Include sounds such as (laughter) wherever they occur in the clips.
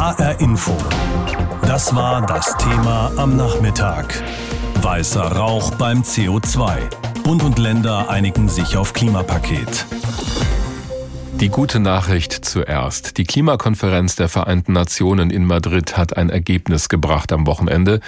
HR Info. Das war das Thema am Nachmittag. Weißer Rauch beim CO2. Bund und Länder einigen sich auf Klimapaket. Die gute Nachricht zuerst. Die Klimakonferenz der Vereinten Nationen in Madrid hat ein Ergebnis gebracht am Wochenende.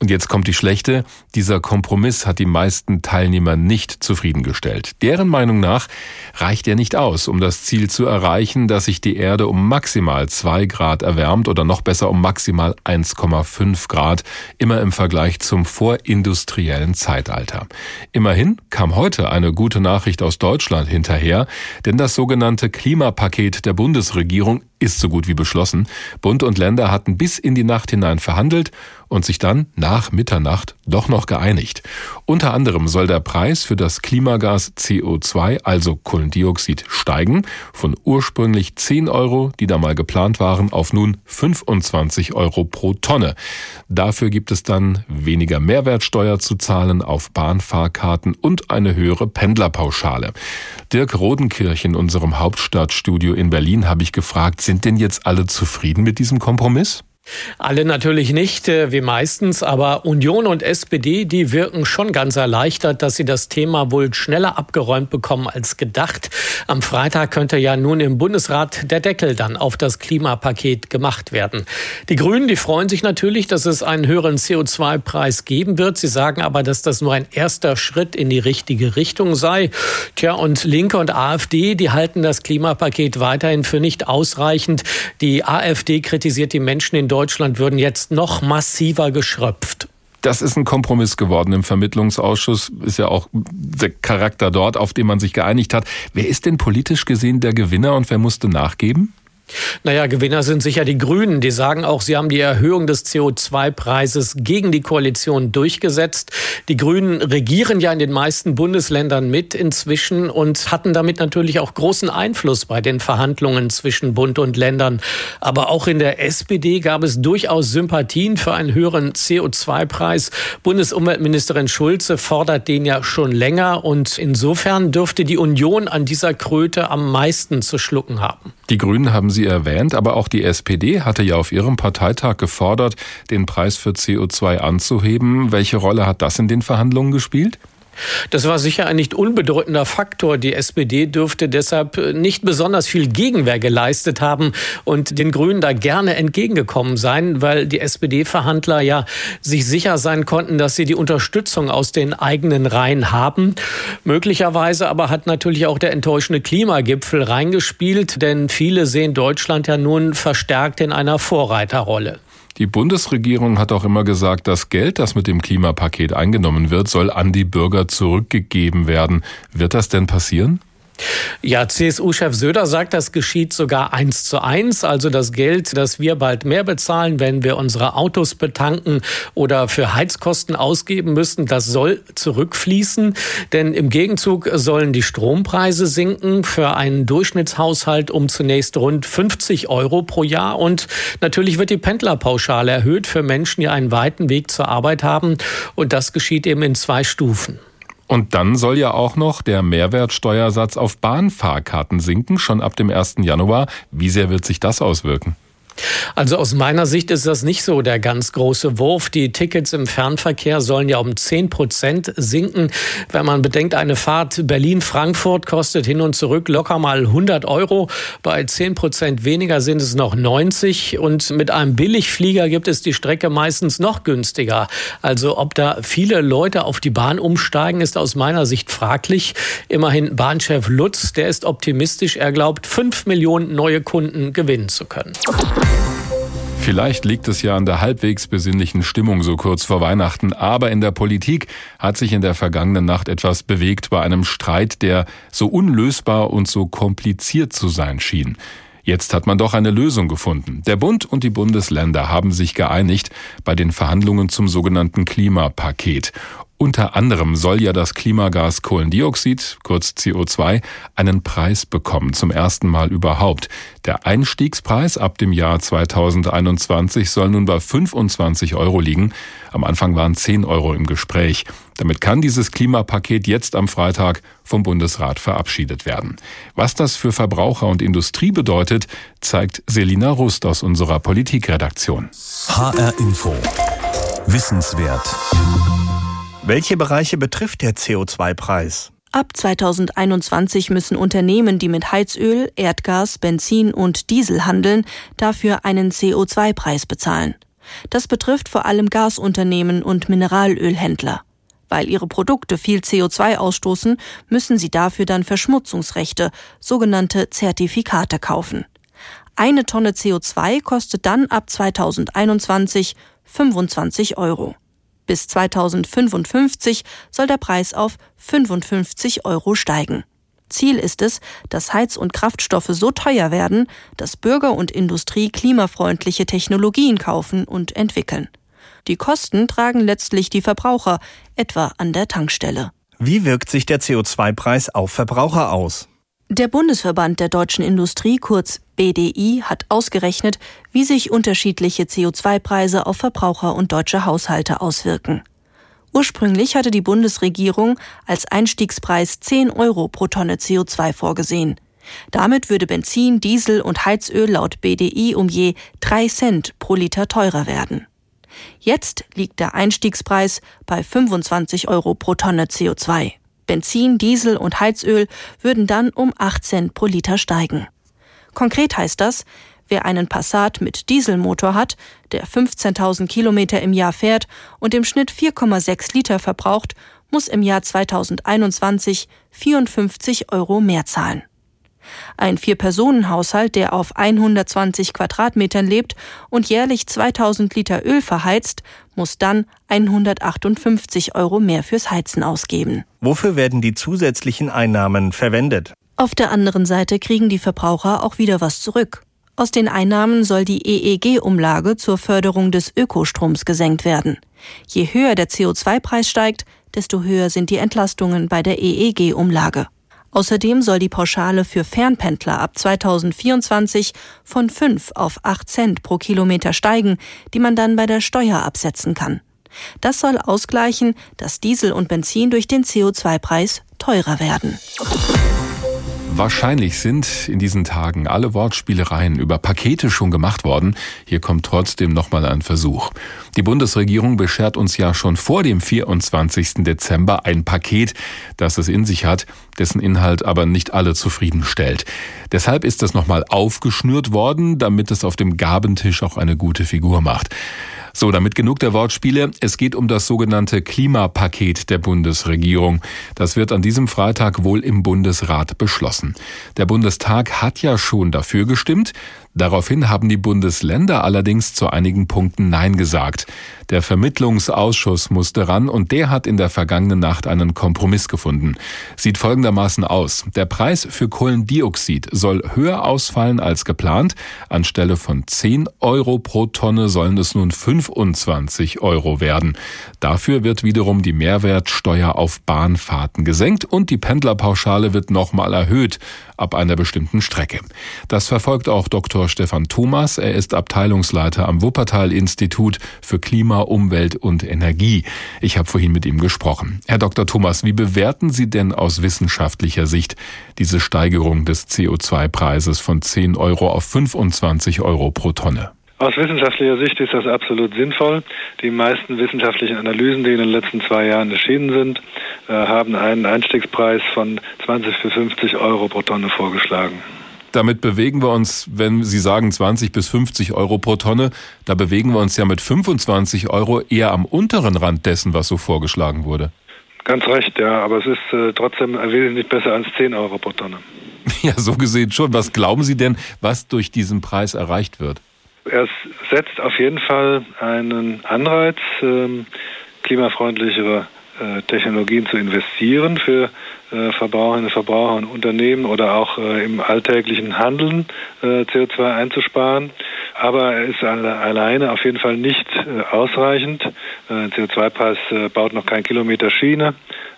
Und jetzt kommt die schlechte. Dieser Kompromiss hat die meisten Teilnehmer nicht zufriedengestellt. Deren Meinung nach reicht er nicht aus, um das Ziel zu erreichen, dass sich die Erde um maximal zwei Grad erwärmt oder noch besser um maximal 1,5 Grad, immer im Vergleich zum vorindustriellen Zeitalter. Immerhin kam heute eine gute Nachricht aus Deutschland hinterher, denn das sogenannte Klimapaket der Bundesregierung ist so gut wie beschlossen. Bund und Länder hatten bis in die Nacht hinein verhandelt und sich dann nach Mitternacht doch noch geeinigt. Unter anderem soll der Preis für das Klimagas CO2, also Kohlendioxid, steigen von ursprünglich 10 Euro, die da mal geplant waren, auf nun 25 Euro pro Tonne. Dafür gibt es dann weniger Mehrwertsteuer zu zahlen auf Bahnfahrkarten und eine höhere Pendlerpauschale. Dirk Rodenkirch in unserem Hauptstadtstudio in Berlin habe ich gefragt, sind denn jetzt alle zufrieden mit diesem Kompromiss? Alle natürlich nicht, äh, wie meistens, aber Union und SPD, die wirken schon ganz erleichtert, dass sie das Thema wohl schneller abgeräumt bekommen als gedacht. Am Freitag könnte ja nun im Bundesrat der Deckel dann auf das Klimapaket gemacht werden. Die Grünen, die freuen sich natürlich, dass es einen höheren CO2-Preis geben wird. Sie sagen aber, dass das nur ein erster Schritt in die richtige Richtung sei. Tja, und Linke und AfD, die halten das Klimapaket weiterhin für nicht ausreichend. Die AfD kritisiert die Menschen in Deutschland würden jetzt noch massiver geschröpft. Das ist ein Kompromiss geworden im Vermittlungsausschuss, ist ja auch der Charakter dort, auf den man sich geeinigt hat. Wer ist denn politisch gesehen der Gewinner und wer musste nachgeben? Naja, Gewinner sind sicher die Grünen. Die sagen auch, sie haben die Erhöhung des CO2-Preises gegen die Koalition durchgesetzt. Die Grünen regieren ja in den meisten Bundesländern mit inzwischen und hatten damit natürlich auch großen Einfluss bei den Verhandlungen zwischen Bund und Ländern. Aber auch in der SPD gab es durchaus Sympathien für einen höheren CO2-Preis. Bundesumweltministerin Schulze fordert den ja schon länger und insofern dürfte die Union an dieser Kröte am meisten zu schlucken haben. Die Grünen haben Sie erwähnt, aber auch die SPD hatte ja auf ihrem Parteitag gefordert, den Preis für CO2 anzuheben. Welche Rolle hat das in den Verhandlungen gespielt? Das war sicher ein nicht unbedeutender Faktor. Die SPD dürfte deshalb nicht besonders viel Gegenwehr geleistet haben und den Grünen da gerne entgegengekommen sein, weil die SPD-Verhandler ja sich sicher sein konnten, dass sie die Unterstützung aus den eigenen Reihen haben. Möglicherweise aber hat natürlich auch der enttäuschende Klimagipfel reingespielt, denn viele sehen Deutschland ja nun verstärkt in einer Vorreiterrolle. Die Bundesregierung hat auch immer gesagt, das Geld, das mit dem Klimapaket eingenommen wird, soll an die Bürger zurückgegeben werden. Wird das denn passieren? Ja, CSU-Chef Söder sagt, das geschieht sogar eins zu eins. Also das Geld, das wir bald mehr bezahlen, wenn wir unsere Autos betanken oder für Heizkosten ausgeben müssen, das soll zurückfließen. Denn im Gegenzug sollen die Strompreise sinken für einen Durchschnittshaushalt um zunächst rund 50 Euro pro Jahr. Und natürlich wird die Pendlerpauschale erhöht für Menschen, die einen weiten Weg zur Arbeit haben. Und das geschieht eben in zwei Stufen. Und dann soll ja auch noch der Mehrwertsteuersatz auf Bahnfahrkarten sinken, schon ab dem 1. Januar. Wie sehr wird sich das auswirken? Also aus meiner Sicht ist das nicht so der ganz große Wurf. Die Tickets im Fernverkehr sollen ja um 10 Prozent sinken. Wenn man bedenkt, eine Fahrt Berlin-Frankfurt kostet hin und zurück locker mal 100 Euro. Bei 10 Prozent weniger sind es noch 90. Und mit einem Billigflieger gibt es die Strecke meistens noch günstiger. Also ob da viele Leute auf die Bahn umsteigen, ist aus meiner Sicht fraglich. Immerhin Bahnchef Lutz, der ist optimistisch. Er glaubt, 5 Millionen neue Kunden gewinnen zu können. Vielleicht liegt es ja an der halbwegs besinnlichen Stimmung so kurz vor Weihnachten, aber in der Politik hat sich in der vergangenen Nacht etwas bewegt bei einem Streit, der so unlösbar und so kompliziert zu sein schien. Jetzt hat man doch eine Lösung gefunden. Der Bund und die Bundesländer haben sich geeinigt bei den Verhandlungen zum sogenannten Klimapaket. Unter anderem soll ja das Klimagas Kohlendioxid, kurz CO2, einen Preis bekommen, zum ersten Mal überhaupt. Der Einstiegspreis ab dem Jahr 2021 soll nun bei 25 Euro liegen. Am Anfang waren 10 Euro im Gespräch. Damit kann dieses Klimapaket jetzt am Freitag vom Bundesrat verabschiedet werden. Was das für Verbraucher und Industrie bedeutet, zeigt Selina Rust aus unserer Politikredaktion. HR Info. Wissenswert. Welche Bereiche betrifft der CO2-Preis? Ab 2021 müssen Unternehmen, die mit Heizöl, Erdgas, Benzin und Diesel handeln, dafür einen CO2-Preis bezahlen. Das betrifft vor allem Gasunternehmen und Mineralölhändler. Weil ihre Produkte viel CO2 ausstoßen, müssen sie dafür dann Verschmutzungsrechte, sogenannte Zertifikate kaufen. Eine Tonne CO2 kostet dann ab 2021 25 Euro. Bis 2055 soll der Preis auf 55 Euro steigen. Ziel ist es, dass Heiz- und Kraftstoffe so teuer werden, dass Bürger und Industrie klimafreundliche Technologien kaufen und entwickeln. Die Kosten tragen letztlich die Verbraucher, etwa an der Tankstelle. Wie wirkt sich der CO2-Preis auf Verbraucher aus? Der Bundesverband der deutschen Industrie, kurz BDI, hat ausgerechnet, wie sich unterschiedliche CO2-Preise auf Verbraucher und deutsche Haushalte auswirken. Ursprünglich hatte die Bundesregierung als Einstiegspreis 10 Euro pro Tonne CO2 vorgesehen. Damit würde Benzin, Diesel und Heizöl laut BDI um je 3 Cent pro Liter teurer werden. Jetzt liegt der Einstiegspreis bei 25 Euro pro Tonne CO2. Benzin, Diesel und Heizöl würden dann um 8 Cent pro Liter steigen. Konkret heißt das, wer einen Passat mit Dieselmotor hat, der 15.000 Kilometer im Jahr fährt und im Schnitt 4,6 Liter verbraucht, muss im Jahr 2021 54 Euro mehr zahlen. Ein Vier-Personen-Haushalt, der auf 120 Quadratmetern lebt und jährlich 2000 Liter Öl verheizt, muss dann 158 Euro mehr fürs Heizen ausgeben. Wofür werden die zusätzlichen Einnahmen verwendet? Auf der anderen Seite kriegen die Verbraucher auch wieder was zurück. Aus den Einnahmen soll die EEG-Umlage zur Förderung des Ökostroms gesenkt werden. Je höher der CO2-Preis steigt, desto höher sind die Entlastungen bei der EEG-Umlage. Außerdem soll die Pauschale für Fernpendler ab 2024 von 5 auf 8 Cent pro Kilometer steigen, die man dann bei der Steuer absetzen kann. Das soll ausgleichen, dass Diesel und Benzin durch den CO2-Preis teurer werden. Wahrscheinlich sind in diesen Tagen alle Wortspielereien über Pakete schon gemacht worden. Hier kommt trotzdem nochmal ein Versuch. Die Bundesregierung beschert uns ja schon vor dem 24. Dezember ein Paket, das es in sich hat, dessen Inhalt aber nicht alle zufriedenstellt. Deshalb ist das nochmal aufgeschnürt worden, damit es auf dem Gabentisch auch eine gute Figur macht. So, damit genug der Wortspiele. Es geht um das sogenannte Klimapaket der Bundesregierung. Das wird an diesem Freitag wohl im Bundesrat beschlossen. Der Bundestag hat ja schon dafür gestimmt. Daraufhin haben die Bundesländer allerdings zu einigen Punkten Nein gesagt. Der Vermittlungsausschuss musste ran und der hat in der vergangenen Nacht einen Kompromiss gefunden. Sieht folgendermaßen aus. Der Preis für Kohlendioxid soll höher ausfallen als geplant. Anstelle von 10 Euro pro Tonne sollen es nun 25 Euro werden. Dafür wird wiederum die Mehrwertsteuer auf Bahnfahrten gesenkt und die Pendlerpauschale wird nochmal erhöht ab einer bestimmten Strecke. Das verfolgt auch Dr. Stefan Thomas. Er ist Abteilungsleiter am Wuppertal-Institut für Klima, Umwelt und Energie. Ich habe vorhin mit ihm gesprochen. Herr Dr. Thomas, wie bewerten Sie denn aus wissenschaftlicher Sicht diese Steigerung des CO2-Preises von 10 Euro auf 25 Euro pro Tonne? Aus wissenschaftlicher Sicht ist das absolut sinnvoll. Die meisten wissenschaftlichen Analysen, die in den letzten zwei Jahren erschienen sind, äh, haben einen Einstiegspreis von 20 bis 50 Euro pro Tonne vorgeschlagen. Damit bewegen wir uns, wenn Sie sagen 20 bis 50 Euro pro Tonne, da bewegen wir uns ja mit 25 Euro eher am unteren Rand dessen, was so vorgeschlagen wurde. Ganz recht, ja, aber es ist äh, trotzdem wesentlich besser als 10 Euro pro Tonne. (laughs) Ja, so gesehen schon. Was glauben Sie denn, was durch diesen Preis erreicht wird? Er setzt auf jeden Fall einen Anreiz, ähm, klimafreundlichere äh, Technologien zu investieren für äh, Verbraucherinnen und Verbraucher und Unternehmen oder auch äh, im alltäglichen Handeln äh, CO2 einzusparen. Aber er ist alleine auf jeden Fall nicht ausreichend. CO2-Preis baut noch kein Kilometer Schiene.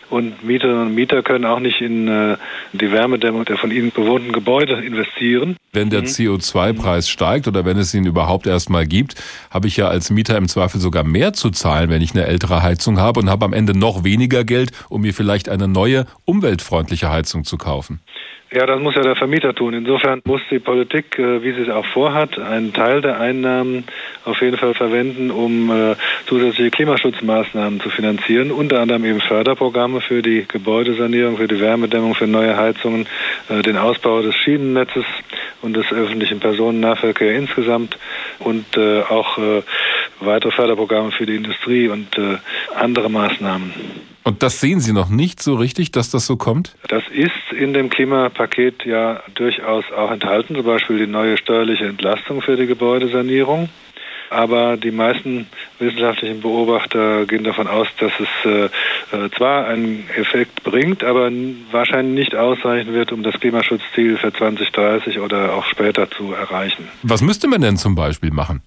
Und Mieterinnen und Mieter können auch nicht in äh, die Wärmedämmung der von ihnen bewohnten Gebäude investieren. Wenn der mhm. CO2-Preis steigt oder wenn es ihn überhaupt erstmal gibt, habe ich ja als Mieter im Zweifel sogar mehr zu zahlen, wenn ich eine ältere Heizung habe und habe am Ende noch weniger Geld, um mir vielleicht eine neue, umweltfreundliche Heizung zu kaufen. Ja, das muss ja der Vermieter tun. Insofern muss die Politik, äh, wie sie es auch vorhat, einen Teil der Einnahmen auf jeden Fall verwenden, um äh, zusätzliche Klimaschutzmaßnahmen zu finanzieren, unter anderem eben Förderprogramme für die Gebäudesanierung, für die Wärmedämmung, für neue Heizungen, äh, den Ausbau des Schienennetzes und des öffentlichen Personennahverkehrs insgesamt und auch weitere Förderprogramme für die Industrie und andere Maßnahmen. Und das sehen Sie noch nicht so richtig, dass das so kommt? Das ist in dem Klimapaket ja durchaus auch enthalten, zum Beispiel die neue steuerliche Entlastung für die Gebäudesanierung. Aber die meisten wissenschaftlichen Beobachter gehen davon aus, dass es äh, äh zwar einen Effekt bringt, aber wahrscheinlich nicht ausreichen wird, um das Klimaschutzziel für 2030 oder auch später zu erreichen. Was müsste man denn zum Beispiel machen?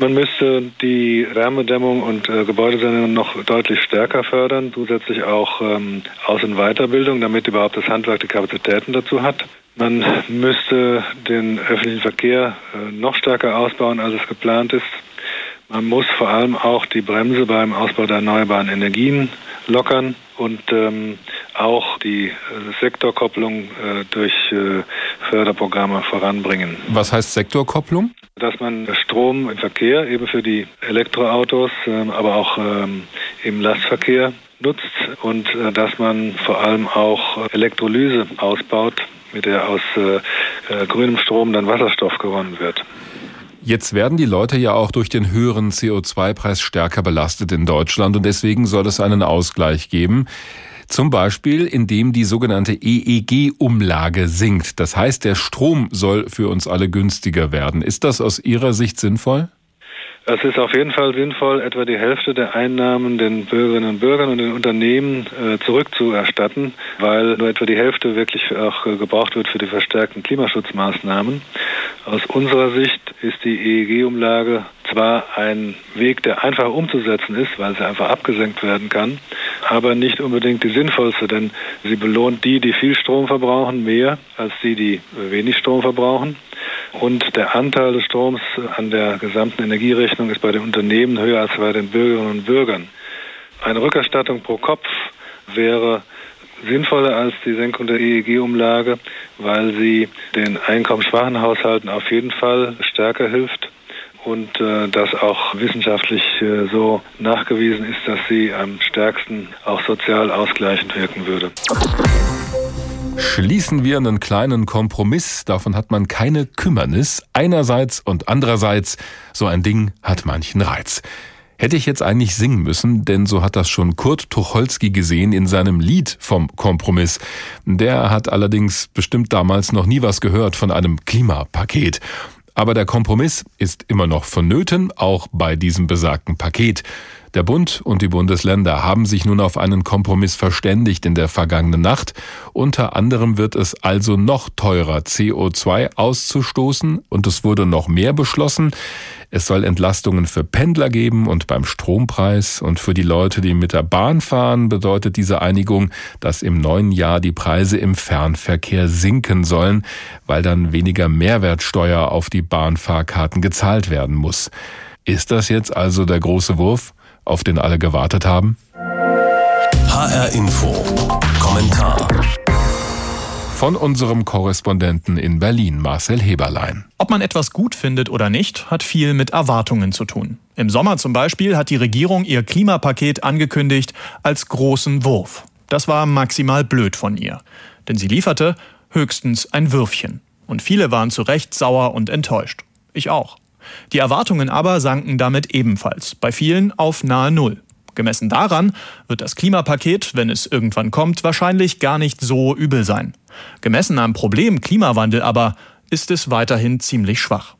Man müsste die Wärmedämmung und äh, Gebäudesanierung noch deutlich stärker fördern, zusätzlich auch ähm, Aus- und Weiterbildung, damit überhaupt das Handwerk die Kapazitäten dazu hat. Man müsste den öffentlichen Verkehr äh, noch stärker ausbauen, als es geplant ist. Man muss vor allem auch die Bremse beim Ausbau der erneuerbaren Energien lockern und ähm, auch die äh, Sektorkopplung äh, durch äh, Förderprogramme voranbringen. Was heißt Sektorkopplung? Dass man Strom im Verkehr, eben für die Elektroautos, ähm, aber auch ähm, im Lastverkehr nutzt und äh, dass man vor allem auch Elektrolyse ausbaut, mit der aus äh, äh, grünem Strom dann Wasserstoff gewonnen wird. Jetzt werden die Leute ja auch durch den höheren CO2-Preis stärker belastet in Deutschland und deswegen soll es einen Ausgleich geben. Zum Beispiel, indem die sogenannte EEG-Umlage sinkt. Das heißt, der Strom soll für uns alle günstiger werden. Ist das aus Ihrer Sicht sinnvoll? Es ist auf jeden Fall sinnvoll, etwa die Hälfte der Einnahmen den Bürgerinnen und Bürgern und den Unternehmen äh, zurückzuerstatten, weil nur etwa die Hälfte wirklich auch äh, gebraucht wird für die verstärkten Klimaschutzmaßnahmen. Aus unserer Sicht ist die EEG-Umlage zwar ein Weg, der einfach umzusetzen ist, weil sie einfach abgesenkt werden kann, aber nicht unbedingt die sinnvollste, denn sie belohnt die, die viel Strom verbrauchen, mehr als die, die wenig Strom verbrauchen. Und der Anteil des Stroms an der gesamten Energierechnung ist bei den Unternehmen höher als bei den Bürgerinnen und Bürgern. Eine Rückerstattung pro Kopf wäre sinnvoller als die Senkung der EEG-Umlage, weil sie den einkommensschwachen Haushalten auf jeden Fall stärker hilft und äh, das auch wissenschaftlich äh, so nachgewiesen ist, dass sie am stärksten auch sozial ausgleichend wirken würde. Schließen wir einen kleinen Kompromiss, davon hat man keine Kümmernis. Einerseits und andererseits, so ein Ding hat manchen Reiz. Hätte ich jetzt eigentlich singen müssen, denn so hat das schon Kurt Tucholsky gesehen in seinem Lied vom Kompromiss. Der hat allerdings bestimmt damals noch nie was gehört von einem Klimapaket. Aber der Kompromiss ist immer noch vonnöten, auch bei diesem besagten Paket. Der Bund und die Bundesländer haben sich nun auf einen Kompromiss verständigt in der vergangenen Nacht. Unter anderem wird es also noch teurer, CO2 auszustoßen und es wurde noch mehr beschlossen. Es soll Entlastungen für Pendler geben und beim Strompreis und für die Leute, die mit der Bahn fahren, bedeutet diese Einigung, dass im neuen Jahr die Preise im Fernverkehr sinken sollen, weil dann weniger Mehrwertsteuer auf die Bahnfahrkarten gezahlt werden muss. Ist das jetzt also der große Wurf? Auf den alle gewartet haben? HR Info. Kommentar. Von unserem Korrespondenten in Berlin, Marcel Heberlein. Ob man etwas gut findet oder nicht, hat viel mit Erwartungen zu tun. Im Sommer zum Beispiel hat die Regierung ihr Klimapaket angekündigt als großen Wurf. Das war maximal blöd von ihr. Denn sie lieferte höchstens ein Würfchen. Und viele waren zu Recht sauer und enttäuscht. Ich auch. Die Erwartungen aber sanken damit ebenfalls, bei vielen auf nahe Null. Gemessen daran wird das Klimapaket, wenn es irgendwann kommt, wahrscheinlich gar nicht so übel sein. Gemessen am Problem Klimawandel aber ist es weiterhin ziemlich schwach.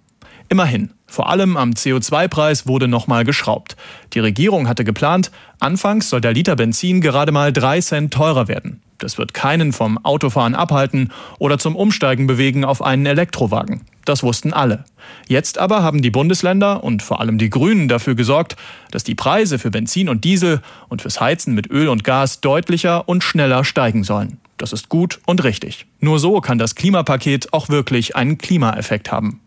Immerhin, vor allem am CO2-Preis wurde nochmal geschraubt. Die Regierung hatte geplant, anfangs soll der Liter Benzin gerade mal drei Cent teurer werden. Das wird keinen vom Autofahren abhalten oder zum Umsteigen bewegen auf einen Elektrowagen. Das wussten alle. Jetzt aber haben die Bundesländer und vor allem die Grünen dafür gesorgt, dass die Preise für Benzin und Diesel und fürs Heizen mit Öl und Gas deutlicher und schneller steigen sollen. Das ist gut und richtig. Nur so kann das Klimapaket auch wirklich einen Klimaeffekt haben.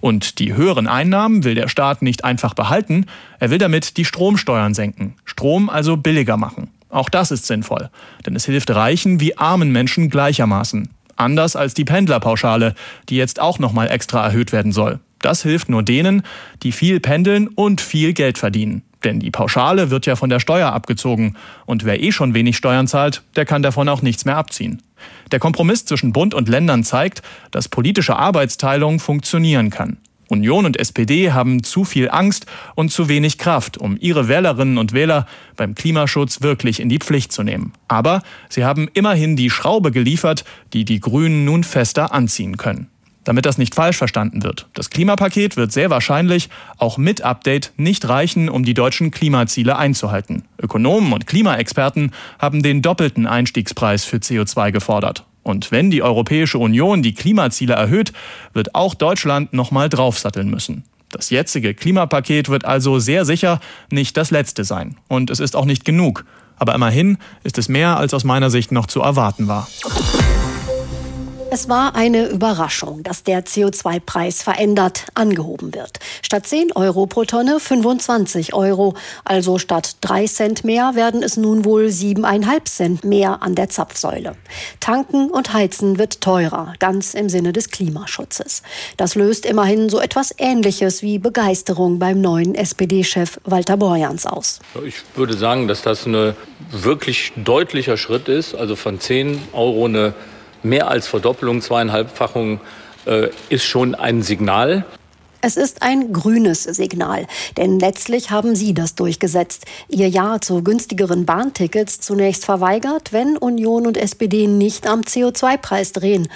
Und die höheren Einnahmen will der Staat nicht einfach behalten, er will damit die Stromsteuern senken, Strom also billiger machen. Auch das ist sinnvoll, denn es hilft reichen wie armen Menschen gleichermaßen. Anders als die Pendlerpauschale, die jetzt auch nochmal extra erhöht werden soll. Das hilft nur denen, die viel pendeln und viel Geld verdienen. Denn die Pauschale wird ja von der Steuer abgezogen. Und wer eh schon wenig Steuern zahlt, der kann davon auch nichts mehr abziehen. Der Kompromiss zwischen Bund und Ländern zeigt, dass politische Arbeitsteilung funktionieren kann. Union und SPD haben zu viel Angst und zu wenig Kraft, um ihre Wählerinnen und Wähler beim Klimaschutz wirklich in die Pflicht zu nehmen. Aber sie haben immerhin die Schraube geliefert, die die Grünen nun fester anziehen können. Damit das nicht falsch verstanden wird. Das Klimapaket wird sehr wahrscheinlich auch mit Update nicht reichen, um die deutschen Klimaziele einzuhalten. Ökonomen und Klimaexperten haben den doppelten Einstiegspreis für CO2 gefordert. Und wenn die Europäische Union die Klimaziele erhöht, wird auch Deutschland nochmal draufsatteln müssen. Das jetzige Klimapaket wird also sehr sicher nicht das letzte sein. Und es ist auch nicht genug. Aber immerhin ist es mehr, als aus meiner Sicht noch zu erwarten war. Es war eine Überraschung, dass der CO2-Preis verändert angehoben wird. Statt 10 Euro pro Tonne 25 Euro. Also statt 3 Cent mehr werden es nun wohl 7,5 Cent mehr an der Zapfsäule. Tanken und Heizen wird teurer, ganz im Sinne des Klimaschutzes. Das löst immerhin so etwas Ähnliches wie Begeisterung beim neuen SPD-Chef Walter Borjans aus. Ich würde sagen, dass das ein wirklich deutlicher Schritt ist. Also von 10 Euro eine mehr als Verdoppelung, zweieinhalbfachung äh, ist schon ein Signal. Es ist ein grünes Signal, denn letztlich haben Sie das durchgesetzt. Ihr Ja zu günstigeren Bahntickets zunächst verweigert, wenn Union und SPD nicht am CO2-Preis drehen.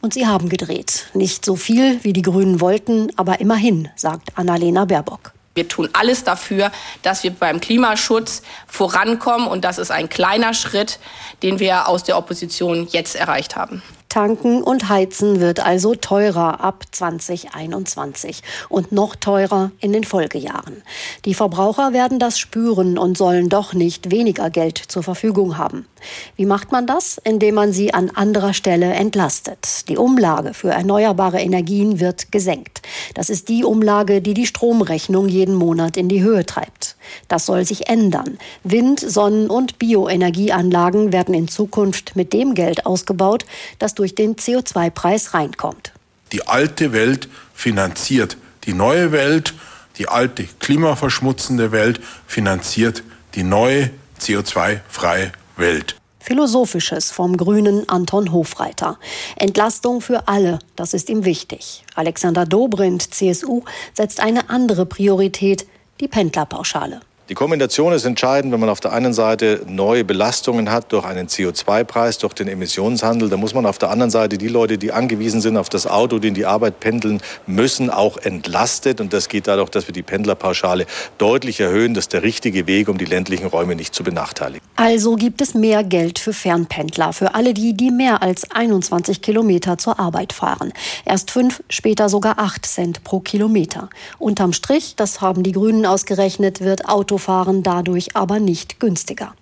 Und sie haben gedreht. Nicht so viel, wie die Grünen wollten, aber immerhin, sagt Annalena Baerbock. Wir tun alles dafür, dass wir beim Klimaschutz vorankommen. Und das ist ein kleiner Schritt, den wir aus der Opposition jetzt erreicht haben. Tanken und Heizen wird also teurer ab 2021 und noch teurer in den Folgejahren. Die Verbraucher werden das spüren und sollen doch nicht weniger Geld zur Verfügung haben. Wie macht man das? Indem man sie an anderer Stelle entlastet. Die Umlage für erneuerbare Energien wird gesenkt. Das ist die Umlage, die die Stromrechnung jeden Monat in die Höhe treibt. Das soll sich ändern. Wind-, Sonnen- und Bioenergieanlagen werden in Zukunft mit dem Geld ausgebaut, das durch den CO2-Preis reinkommt. Die alte Welt finanziert die neue Welt, die alte klimaverschmutzende Welt finanziert die neue CO2-freie Welt. Philosophisches vom grünen Anton Hofreiter. Entlastung für alle, das ist ihm wichtig. Alexander Dobrindt, CSU, setzt eine andere Priorität, die Pendlerpauschale. Die Kombination ist entscheidend, wenn man auf der einen Seite neue Belastungen hat durch einen CO2-Preis, durch den Emissionshandel. Da muss man auf der anderen Seite die Leute, die angewiesen sind auf das Auto, die in die Arbeit pendeln müssen, auch entlastet. Und das geht dadurch, dass wir die Pendlerpauschale deutlich erhöhen. Das ist der richtige Weg, um die ländlichen Räume nicht zu benachteiligen. Also gibt es mehr Geld für Fernpendler, für alle die, die mehr als 21 Kilometer zur Arbeit fahren. Erst fünf, später sogar acht Cent pro Kilometer. Unterm Strich, das haben die Grünen ausgerechnet, wird Auto Autofahren dadurch aber nicht günstiger.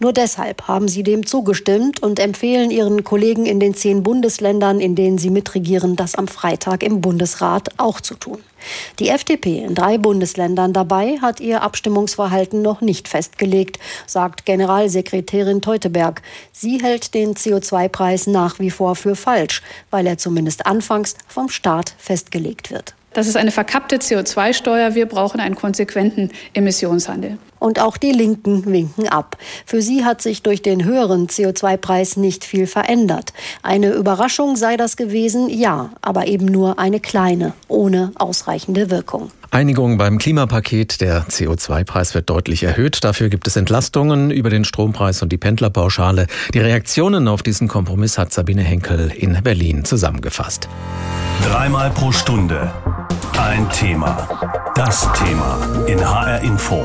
Nur deshalb haben sie dem zugestimmt und empfehlen ihren Kollegen in den zehn Bundesländern, in denen sie mitregieren, das am Freitag im Bundesrat auch zu tun. Die FDP in drei Bundesländern dabei hat ihr Abstimmungsverhalten noch nicht festgelegt, sagt Generalsekretärin Teuteberg. Sie hält den CO2-Preis nach wie vor für falsch, weil er zumindest anfangs vom Staat festgelegt wird. Das ist eine verkappte CO2-Steuer. Wir brauchen einen konsequenten Emissionshandel. Und auch die Linken winken ab. Für sie hat sich durch den höheren CO2-Preis nicht viel verändert. Eine Überraschung sei das gewesen, ja, aber eben nur eine kleine, ohne ausreichende Wirkung. Einigung beim Klimapaket. Der CO2-Preis wird deutlich erhöht. Dafür gibt es Entlastungen über den Strompreis und die Pendlerpauschale. Die Reaktionen auf diesen Kompromiss hat Sabine Henkel in Berlin zusammengefasst. Dreimal pro Stunde Ein Thema. Das Thema in HR Info.